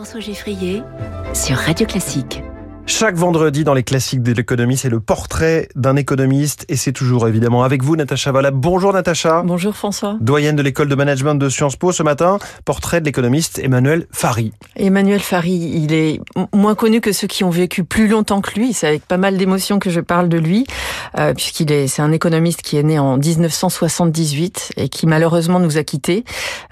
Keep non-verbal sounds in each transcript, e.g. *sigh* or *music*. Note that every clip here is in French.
François Geffrier sur Radio Classique. Chaque vendredi dans les classiques de l'économie, c'est le portrait d'un économiste et c'est toujours évidemment avec vous, Natacha Valla. Bonjour Natacha. Bonjour François. Doyenne de l'école de management de Sciences Po ce matin, portrait de l'économiste Emmanuel Fari. Emmanuel Fari, il est moins connu que ceux qui ont vécu plus longtemps que lui. C'est avec pas mal d'émotion que je parle de lui, euh, puisqu'il est, c'est un économiste qui est né en 1978 et qui malheureusement nous a quittés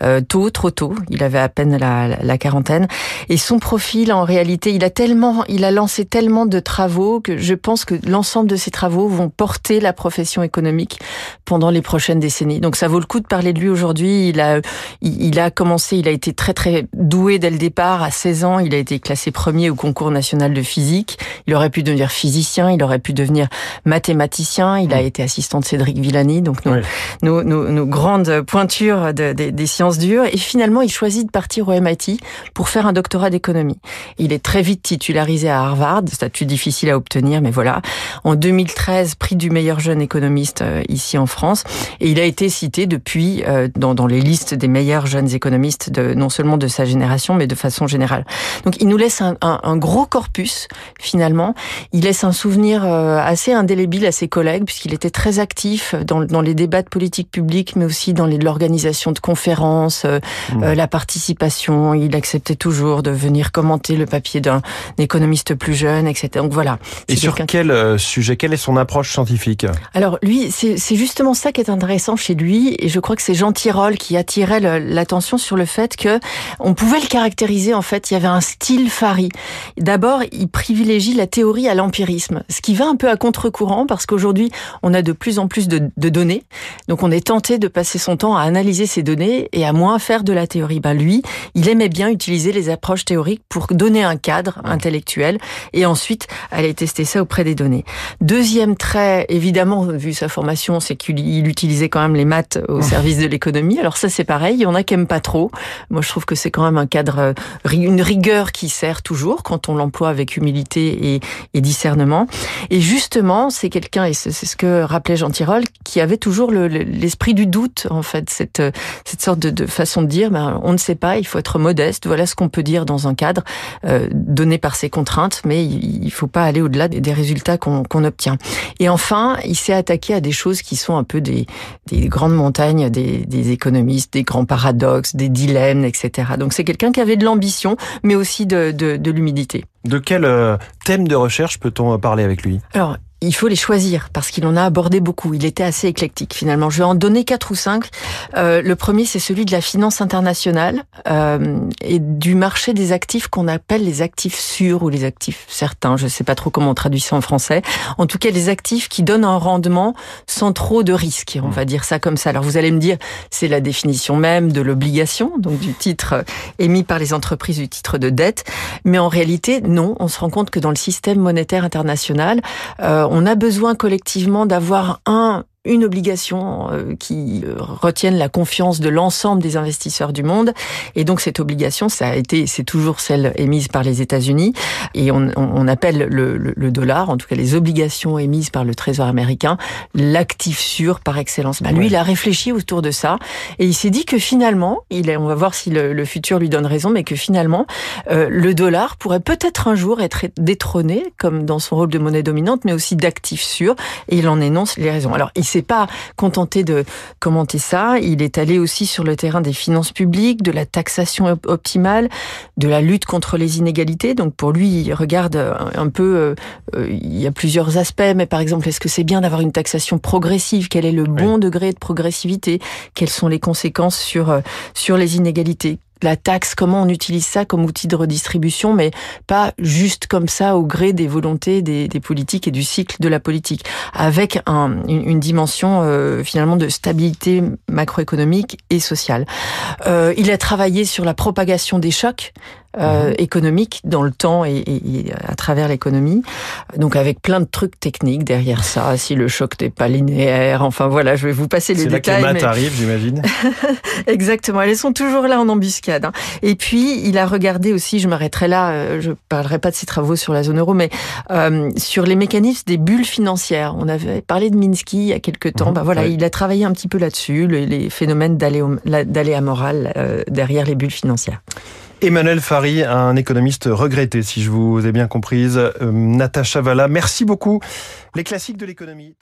euh, tôt, trop tôt. Il avait à peine la, la quarantaine. Et son profil, en réalité, il a tellement, il a lancé tellement de travaux que je pense que l'ensemble de ces travaux vont porter la profession économique pendant les prochaines décennies. Donc ça vaut le coup de parler de lui aujourd'hui. Il a, il a commencé, il a été très très doué dès le départ. À 16 ans, il a été classé premier au concours national de physique. Il aurait pu devenir physicien, il aurait pu devenir mathématicien. Il a mmh. été assistant de Cédric Villani, donc nos, nos, nos, nos grandes pointures de, de, des sciences dures. Et finalement, il choisit de partir au MIT pour faire un doctorat d'économie. Il est très vite titularisé à Harvard statut difficile à obtenir, mais voilà. En 2013, prix du meilleur jeune économiste euh, ici en France, et il a été cité depuis euh, dans, dans les listes des meilleurs jeunes économistes, de, non seulement de sa génération, mais de façon générale. Donc il nous laisse un, un, un gros corpus finalement. Il laisse un souvenir euh, assez indélébile à ses collègues, puisqu'il était très actif dans, dans les débats de politique publique, mais aussi dans l'organisation de conférences, mmh. la participation. Il acceptait toujours de venir commenter le papier d'un économiste plus jeune etc. Donc voilà. Et sur quel euh, sujet Quelle est son approche scientifique? Alors lui, c'est justement ça qui est intéressant chez lui, et je crois que c'est Jean Tirole qui attirait l'attention sur le fait que on pouvait le caractériser. En fait, il y avait un style Fari. D'abord, il privilégie la théorie à l'empirisme, ce qui va un peu à contre-courant parce qu'aujourd'hui, on a de plus en plus de, de, données, donc on est tenté de passer son temps à analyser ces données et à moins faire de la théorie. Ben lui, il aimait bien utiliser les approches théoriques pour donner un cadre intellectuel et ensuite aller tester ça auprès des données. Deuxième trait, évidemment, vu sa formation, c'est qu'il utilisait quand même les maths au service de l'économie. Alors ça, c'est pareil. Il y en a qui aiment pas trop. Moi, je trouve que c'est quand même un cadre, euh, une rigueur qui sert toujours quand on l'emploie avec humilité et, et, discernement. Et justement, c'est quelqu'un, et c'est ce que rappelait Jean Tirole, qui avait toujours l'esprit le, du doute, en fait, cette, cette sorte de, de façon de dire, ben, on ne sait pas, il faut être modeste. Voilà ce qu'on peut dire dans un cadre euh, donné par ses contraintes, mais il ne faut pas aller au-delà des résultats qu'on obtient. Et enfin, il s'est attaqué à des choses qui sont un peu des, des grandes montagnes des, des, économistes, des grands paradoxes, des dilemmes, etc. Donc c'est quelqu'un qui avait de l'ambition, mais aussi de, de, de l'humilité. De quel euh, thème de recherche peut-on parler avec lui? Alors, il faut les choisir parce qu'il en a abordé beaucoup. Il était assez éclectique finalement. Je vais en donner quatre ou cinq. Euh, le premier, c'est celui de la finance internationale euh, et du marché des actifs qu'on appelle les actifs sûrs ou les actifs certains. Je ne sais pas trop comment on traduit ça en français. En tout cas, les actifs qui donnent un rendement sans trop de risques. On va dire ça comme ça. Alors vous allez me dire, c'est la définition même de l'obligation, donc du titre émis par les entreprises du titre de dette. Mais en réalité, non. On se rend compte que dans le système monétaire international, euh, on a besoin collectivement d'avoir un une obligation euh, qui euh, retienne la confiance de l'ensemble des investisseurs du monde. Et donc cette obligation, ça a été, c'est toujours celle émise par les États-Unis. Et on, on appelle le, le, dollar, en tout cas les obligations émises par le Trésor américain, l'actif sûr par excellence. Bah, lui, il a réfléchi autour de ça et il s'est dit que finalement, il est, on va voir si le, le, futur lui donne raison, mais que finalement, euh, le dollar pourrait peut-être un jour être détrôné, comme dans son rôle de monnaie dominante, mais aussi d'actif sûr. Et il en énonce les raisons. Alors, il s'est pas contenté de commenter ça. Il est allé aussi sur le terrain des finances publiques, de la taxation optimale, de la lutte contre les inégalités. Donc pour lui, il regarde un peu, euh, euh, il y a plusieurs aspects, mais par exemple, est-ce que c'est bien d'avoir une taxation progressive? Quel est le bon degré de progressivité? Quelles sont les conséquences sur euh, sur les inégalités? La taxe, comment on utilise ça comme outil de redistribution, mais pas juste comme ça au gré des volontés des, politiques et du cycle de la politique, avec un, une, une, dimension euh, finalement de stabilité macroéconomique et sociale. Euh, il a travaillé sur la propagation des chocs euh, mhm. économique dans le temps et, et, à travers l'économie. Donc avec plein de trucs techniques derrière ça, si le choc n'est pas linéaire, enfin voilà, je vais vous passer les détails. C'est là que les maths j'imagine. *laughs* Exactement, elles sont toujours là en embuscade. Hein. Et puis il a regardé aussi, je m'arrêterai là, euh, je parlerai pas de ses travaux sur la zone euro, mais euh, sur les mécanismes des bulles financières. On avait parlé de Minsky il y a quelques temps. Bah voilà, il a travaillé un petit peu là-dessus, les, les phénomènes d'aléa morale euh, derrière les bulles financières. Emmanuel Fari, un économiste regretté, si je vous ai bien comprise. Euh, Natacha Valla, merci beaucoup. Les classiques de l'économie.